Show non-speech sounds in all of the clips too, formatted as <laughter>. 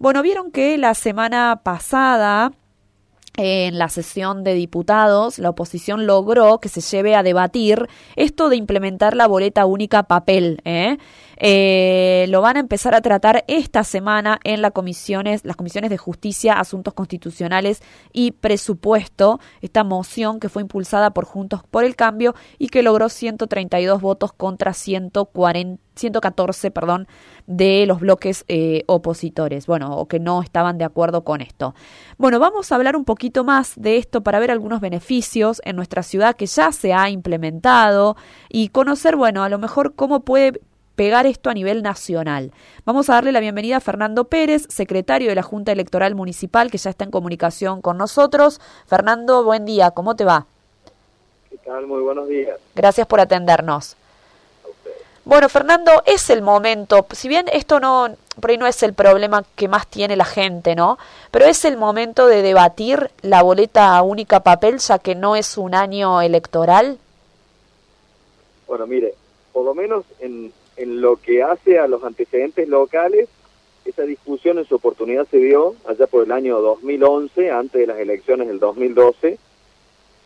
Bueno, vieron que la semana pasada en la sesión de diputados, la oposición logró que se lleve a debatir esto de implementar la boleta única papel. ¿eh? Eh, lo van a empezar a tratar esta semana en las comisiones, las comisiones de justicia, asuntos constitucionales y presupuesto. Esta moción que fue impulsada por Juntos por el Cambio y que logró 132 votos contra 140, 114, perdón, de los bloques eh, opositores, bueno, o que no estaban de acuerdo con esto. Bueno, vamos a hablar un poquito más de esto para ver algunos beneficios en nuestra ciudad que ya se ha implementado y conocer, bueno, a lo mejor cómo puede pegar esto a nivel nacional. Vamos a darle la bienvenida a Fernando Pérez, secretario de la Junta Electoral Municipal, que ya está en comunicación con nosotros. Fernando, buen día, ¿cómo te va? ¿Qué tal? Muy buenos días. Gracias por atendernos. Bueno, Fernando, es el momento, si bien esto no, por ahí no es el problema que más tiene la gente, ¿no? Pero es el momento de debatir la boleta única papel, ya que no es un año electoral. Bueno, mire, por lo menos en, en lo que hace a los antecedentes locales, esa discusión en su oportunidad se dio allá por el año 2011, antes de las elecciones del 2012.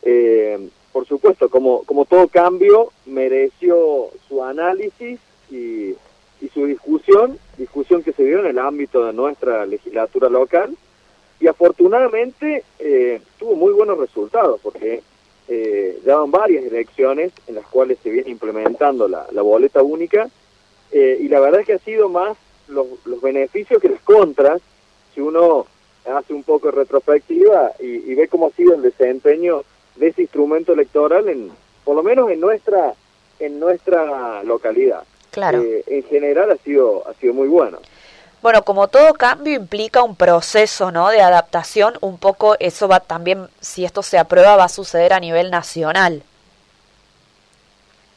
Eh, por supuesto, como, como todo cambio, mereció su análisis y, y su discusión, discusión que se dio en el ámbito de nuestra legislatura local, y afortunadamente eh, tuvo muy buenos resultados, porque eh, ya van varias elecciones en las cuales se viene implementando la, la boleta única, eh, y la verdad es que ha sido más los, los, beneficios que las contras, si uno hace un poco de retrospectiva y, y, ve cómo ha sido el desempeño de ese instrumento electoral, en por lo menos en nuestra en nuestra localidad. Claro. Eh, en general ha sido ha sido muy bueno. Bueno, como todo cambio implica un proceso, ¿no? De adaptación, un poco eso va también, si esto se aprueba, va a suceder a nivel nacional.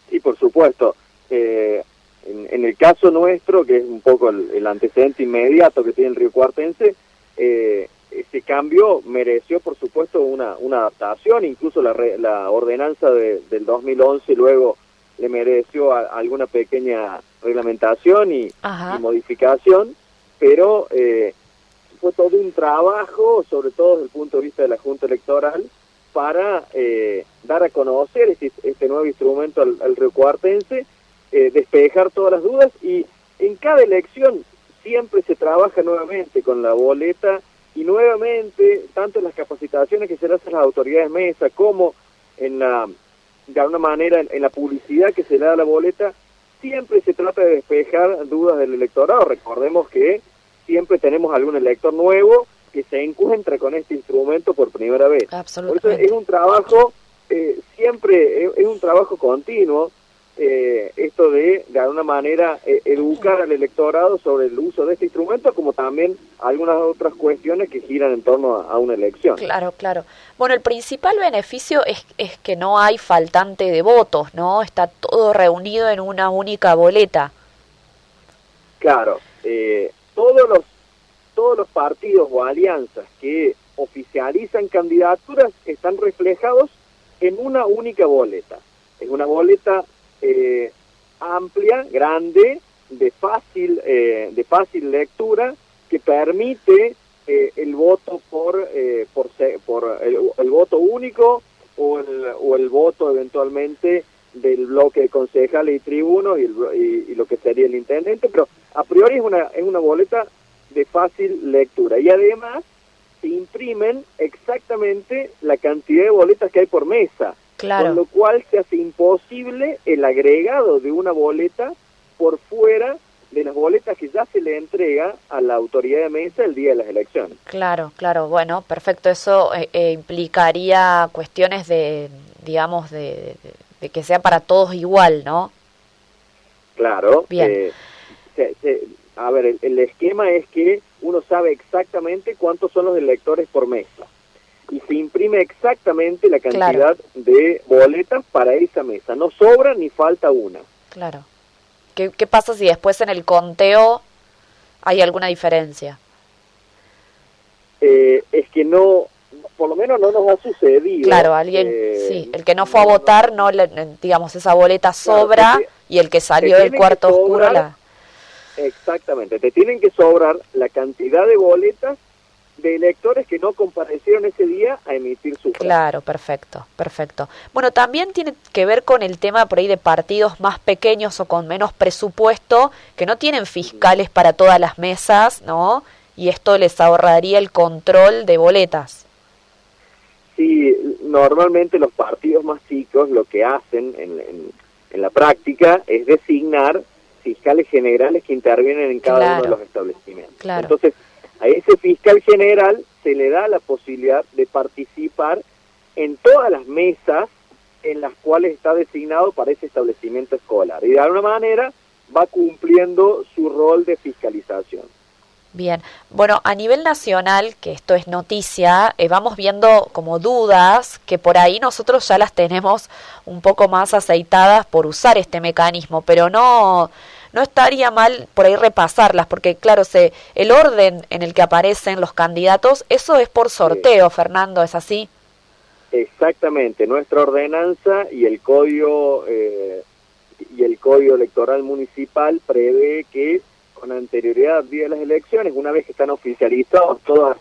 Sí, por supuesto. Eh, en, en, el caso nuestro, que es un poco el, el, antecedente inmediato que tiene el Río Cuartense, eh, ese cambio mereció, por supuesto, una, una adaptación, incluso la, re, la ordenanza de, del 2011 luego le mereció a, alguna pequeña reglamentación y, y modificación, pero eh, fue todo un trabajo, sobre todo desde el punto de vista de la Junta Electoral, para eh, dar a conocer este, este nuevo instrumento al, al Río Cuartense, eh, despejar todas las dudas y en cada elección siempre se trabaja nuevamente con la boleta y nuevamente, tanto en las capacitaciones que se le hacen a las autoridades mesa como en la, de alguna manera, en, en, la publicidad que se le da a la boleta, siempre se trata de despejar dudas del electorado. Recordemos que siempre tenemos algún elector nuevo que se encuentra con este instrumento por primera vez. Por eso es un trabajo, eh, siempre es, es un trabajo continuo, eh, esto de, de alguna manera, eh, educar al electorado sobre el uso de este instrumento, como también algunas otras cuestiones que giran en torno a, a, una elección. Claro, claro. Bueno, el principal beneficio es, es que no hay faltante de votos, ¿no? Está todo reunido en una única boleta. Claro. Eh, todos los todos los partidos o alianzas que oficializan candidaturas están reflejados en una única boleta. Es una boleta eh, amplia, grande, de fácil, eh, de fácil lectura, que permite eh, el voto por, eh, por, por el, voto único o el, o el voto eventualmente del bloque de concejales y tribunos y, el, y, lo que sería el intendente, pero a priori es una, es una boleta de fácil lectura. Y además se imprimen exactamente la cantidad de boletas que hay por mesa. Claro. Con lo cual se hace imposible el agregado de una boleta por fuera de las boletas que ya se le entrega a la autoridad de mesa el día de las elecciones. Claro, claro, bueno, perfecto. Eso eh, eh, implicaría cuestiones de, digamos, de, de, de, que sea para todos igual, ¿no? Claro. Bien. Eh, se, se, a ver, el, el, esquema es que uno sabe exactamente cuántos son los electores por mesa y se imprime exactamente la cantidad claro. de boletas para esa mesa. No sobra ni falta una. Claro. ¿Qué, ¿Qué, pasa si después en el conteo hay alguna diferencia? Eh, es que no, por lo menos no nos ha sucedido. Claro, alguien, eh, sí, el que no fue a votar, no, le, digamos, esa boleta sobra claro, y el que salió del cuarto oscuro la Exactamente, te tienen que sobrar la cantidad de boletas de electores que no comparecieron ese día a emitir su Claro, perfecto, perfecto. Bueno, también tiene que ver con el tema por ahí de partidos más pequeños o con menos presupuesto, que no tienen fiscales para todas las mesas, ¿no? Y esto les ahorraría el control de boletas. Sí, normalmente los partidos más chicos lo que hacen en, en, la práctica es designar fiscales generales que intervienen en cada uno de los establecimientos. Entonces, a ese fiscal general se le da la posibilidad de participar en todas las mesas en las cuales está designado para ese establecimiento escolar. Y de alguna manera va cumpliendo su rol de fiscalización. Bien, bueno, a nivel nacional, que esto es noticia, eh, vamos viendo como dudas que por ahí nosotros ya las tenemos un poco más aceitadas por usar este mecanismo, pero no, no estaría mal por ahí repasarlas, porque claro, se, el orden en el que aparecen los candidatos, eso es por sorteo, Fernando, ¿es así? Exactamente, nuestra ordenanza y el código eh, y el código electoral municipal prevé que con anterioridad al día de las elecciones, una vez que están oficializados todas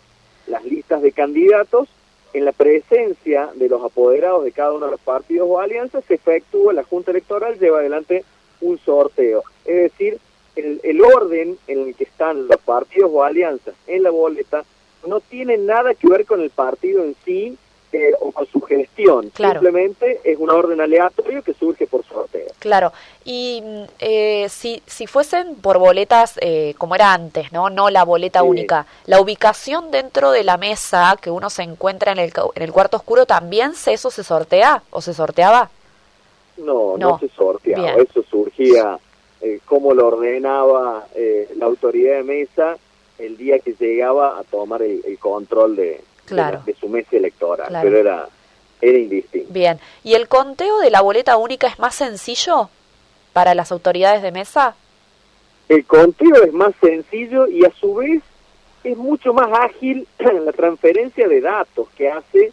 las listas de candidatos, en la presencia de los apoderados de cada uno de los partidos o alianzas, se efectúa, la Junta Electoral lleva adelante un sorteo. Es decir, el, el orden en el que están los partidos o alianzas en la boleta no tiene nada que ver con el partido en sí, eh, o con su gestión. Simplemente es una orden aleatorio que surge por sorteo. Claro. Y eh, si, si fuesen por boletas eh, como era antes, ¿no? No la boleta única. ¿La ubicación dentro de la mesa que uno se encuentra en el, en el cuarto oscuro también se, eso se sortea o se sorteaba? No, no, se sorteaba. Eso surgía como lo ordenaba la autoridad de mesa el día que llegaba a tomar el control de, claro. de, su mesa electoral, pero era, era indistinto. Bien, ¿y el conteo de la boleta única es más sencillo para las autoridades de mesa? El conteo es más sencillo y a su vez es mucho más ágil <clears throat> la transferencia de datos que hace.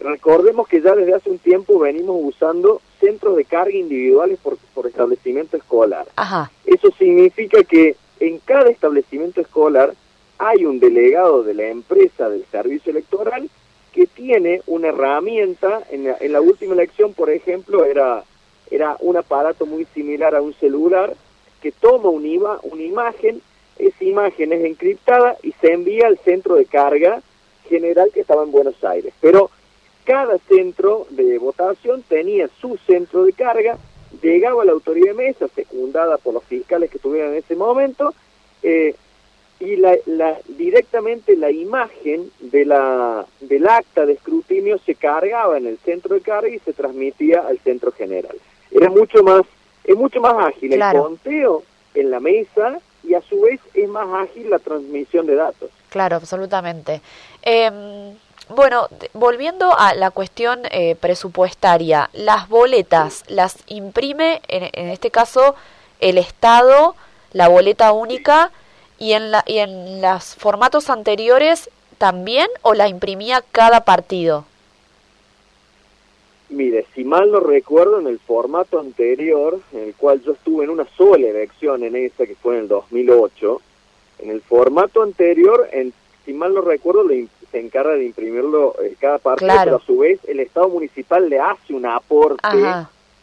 Recordemos que ya desde hace un tiempo venimos usando centros de carga individuales por, por establecimiento escolar. Ajá. Eso significa que en cada establecimiento escolar hay un delegado de la empresa del servicio electoral que tiene una herramienta, en la, en la última elección, por ejemplo, era, era un aparato muy similar a un celular que toma un IVA, una imagen, esa imagen es encriptada y se envía al centro de carga general que estaba en Buenos Aires. Pero cada centro de votación tenía su centro de carga, llegaba la autoridad de mesa, secundada por los fiscales que estuvieran en ese momento, eh, y la, la, directamente la imagen de la, del acta de escrutinio se cargaba en el centro de carga y se transmitía al centro general. Era mucho más, es mucho más ágil el conteo en la mesa y a su vez es más ágil la transmisión de datos. Claro, absolutamente. Em, bueno, volviendo a la cuestión eh, presupuestaria, las boletas las imprime, en, en este caso, el Estado, la boleta única y en, la, y en los formatos anteriores también o la imprimía cada partido? Mire, si mal no recuerdo, en el formato anterior, en el cual yo estuve en una sola elección en esa, que fue en el 2008, en el formato anterior, en, si mal no recuerdo, se encarga de imprimirlo eh, cada partido, pero a su vez el Estado municipal le hace un aporte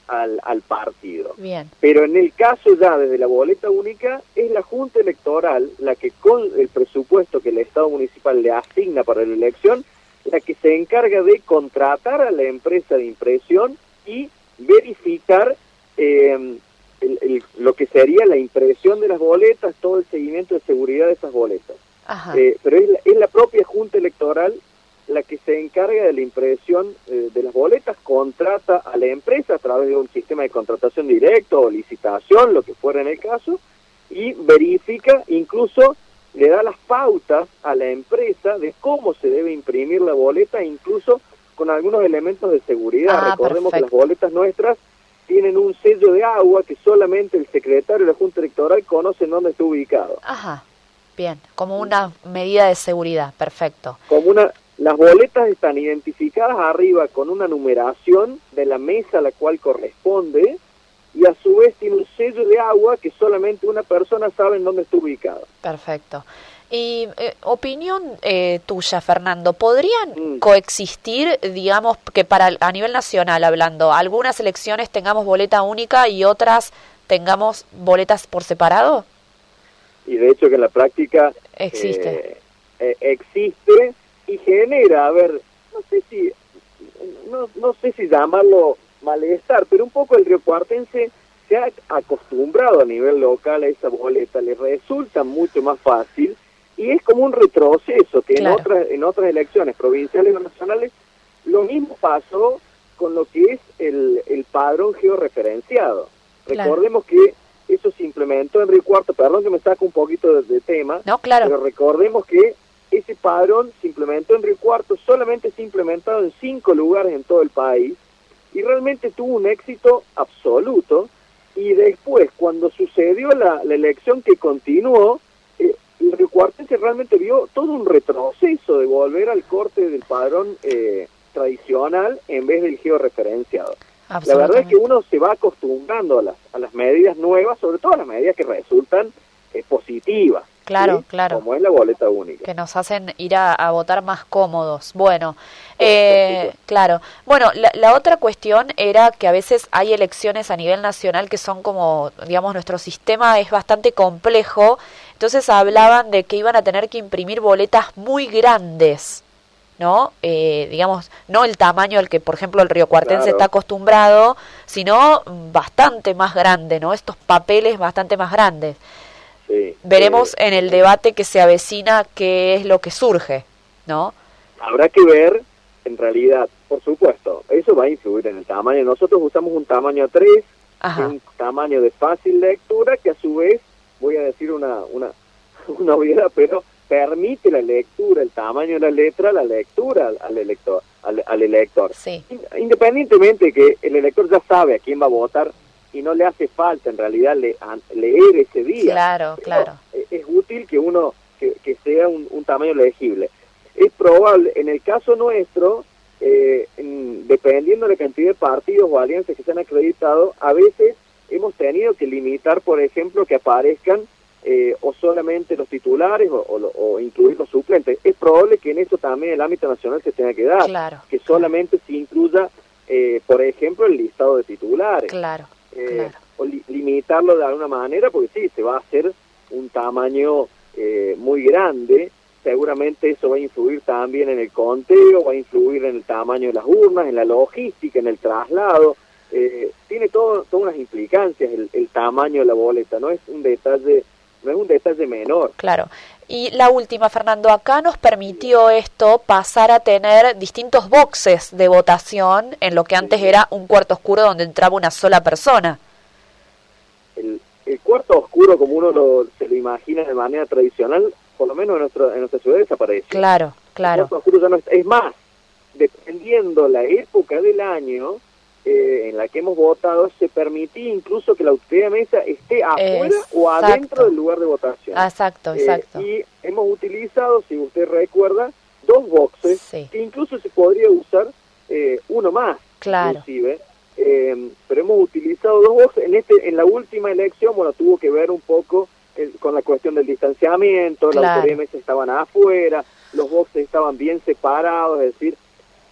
al, al partido. Bien. Pero en el caso ya desde la boleta única, es la Junta Electoral la que con el presupuesto que el Estado municipal le asigna para la elección, la que se encarga de contratar a la empresa de impresión y verificar eh, lo que sería la impresión de las boletas, todo el seguimiento de seguridad de esas boletas. Eh, pero es es la propia Junta Electoral la que se encarga de la impresión eh, de las boletas, contrata a la empresa a través de un sistema de contratación directo o licitación, lo que fuera en el caso, y verifica, incluso le da las pautas a la empresa de cómo se debe imprimir la boleta, incluso con algunos elementos de seguridad. Ah, Recordemos que las boletas nuestras tienen un sello de agua que solamente el secretario de la Junta Electoral conoce en dónde está ubicado. Ajá, bien, como una medida de seguridad, perfecto. Como una, las boletas están identificadas arriba con una numeración de la mesa a la cual corresponde y a su vez tiene un sello de agua que solamente una persona sabe en dónde está ubicado. Perfecto. Y eh, opinión eh, tuya, Fernando, ¿podrían mm. coexistir, digamos, que para a nivel nacional hablando, algunas elecciones tengamos boleta única y otras tengamos boletas por separado? Y de hecho que en la práctica existe, eh, existe y genera, a ver, no sé si, no, no sé si llamarlo malestar, pero un poco el río Cuartense se ha acostumbrado a nivel local a esa boleta, le resulta mucho más fácil y es como un retroceso que en otras en otras elecciones provinciales o nacionales lo mismo pasó con lo que es el, el padrón georreferenciado. Recordemos que eso se implementó en Río Cuarto, perdón que me saco un poquito de, tema, no, claro. pero recordemos que ese padrón se implementó en Río Cuarto, solamente se ha implementado en cinco lugares en todo el país y realmente tuvo un éxito absoluto y después cuando sucedió la, la elección que continuó, el Cuartense realmente vio todo un retroceso de volver al corte del padrón eh, tradicional en vez del georreferenciado. La verdad es que uno se va acostumbrando a las, a las medidas nuevas, sobre todo a las medidas que resultan eh, positivas. Claro, claro. Como es la boleta única. Que nos hacen ir a, votar más cómodos. Bueno, eh, claro. Bueno, la, la, otra cuestión era que a veces hay elecciones a nivel nacional que son como, digamos, nuestro sistema es bastante complejo entonces hablaban de que iban a tener que imprimir boletas muy grandes, ¿no? Eh, digamos, no el tamaño al que, por ejemplo, el Río Cuartense está acostumbrado, sino bastante más grande, ¿no? Estos papeles bastante más grandes. Veremos en el debate que se avecina qué es lo que surge, ¿no? Habrá que ver, en realidad, por supuesto, eso va a influir en el tamaño. Nosotros usamos un tamaño 3, un tamaño de fácil lectura, que a su vez voy a decir una, una, <laughs> una obviedad, pero permite la lectura, el tamaño de la letra, la lectura al, elector. Al, elector. Independientemente de que el elector ya sabe a quién va a votar y no le hace falta en realidad leer ese día. Claro, claro. Es, útil que uno, que, que sea un, un, tamaño legible. Es probable, en el caso nuestro, eh, dependiendo de la cantidad de partidos o alianzas que se han acreditado, a veces hemos tenido que limitar, por ejemplo, que aparezcan eh, o solamente los titulares o, incluir los suplentes. Es probable que en eso también el ámbito nacional se tenga que dar, que solamente se incluya, eh, por ejemplo, el listado de titulares. Claro, eh, O limitarlo de alguna manera, porque sí, se va a hacer un tamaño muy grande. Seguramente eso va a influir también en el conteo, va a influir en el tamaño de las urnas, en la logística, en el traslado eh, tiene todo, todas unas implicancias el, tamaño de la boleta, no es un detalle no es un detalle menor. Claro. Y la última, Fernando, acá nos permitió esto pasar a tener distintos boxes de votación en lo que antes era un cuarto oscuro donde entraba una sola persona. El, cuarto oscuro, como uno lo, se lo imagina de manera tradicional, por lo menos en, nuestro, en nuestra ciudad desaparece. Claro, claro. El cuarto oscuro ya no es más, dependiendo la época del año, eh, en la que hemos votado se permitía incluso que la autoridad de mesa esté afuera o adentro del lugar de votación. Exacto, eh, exacto. y hemos utilizado, si usted recuerda, dos boxes que incluso se podría usar eh, uno más, claro. inclusive. pero hemos utilizado dos boxes. En, este, en la última elección, bueno, tuvo que ver un poco con la cuestión del distanciamiento, la autoridad de mesa estaban afuera, los boxes estaban bien separados, es decir,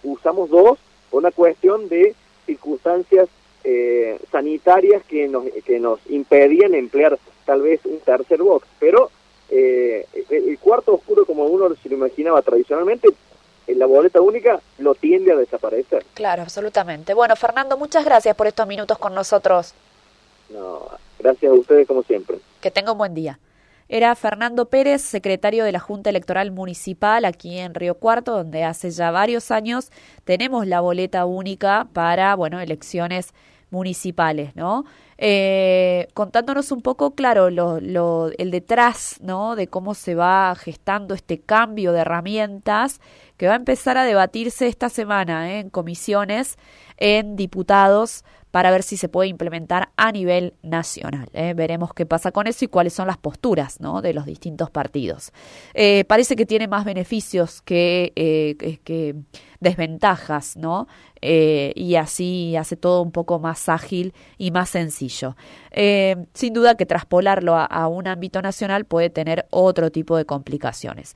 usamos dos por una cuestión de circunstancias eh, sanitarias que nos, que nos impedían emplear tal vez un tercer box. Pero eh, el cuarto oscuro, como uno se lo imaginaba tradicionalmente, en la boleta única lo tiende a desaparecer. Claro, absolutamente. Bueno, Fernando, muchas gracias por estos minutos con nosotros. No, gracias a ustedes como siempre. Que tenga un buen día era Fernando Pérez, secretario de la Junta Electoral Municipal aquí en Río Cuarto, donde hace ya varios años tenemos la boleta única para, bueno, elecciones municipales, ¿no? Eh, contándonos un poco, claro, lo, lo, el detrás, ¿no? De cómo se va gestando este cambio de herramientas que va a empezar a debatirse esta semana ¿eh? en comisiones, en diputados, para ver si se puede implementar a nivel nacional. ¿eh? Veremos qué pasa con eso y cuáles son las posturas de los distintos partidos. Eh, parece que tiene más beneficios que, eh, desventajas, ¿no? Y así hace todo un poco más ágil y más sencillo. Sin duda que traspolarlo a, un ámbito nacional puede tener otro tipo de complicaciones.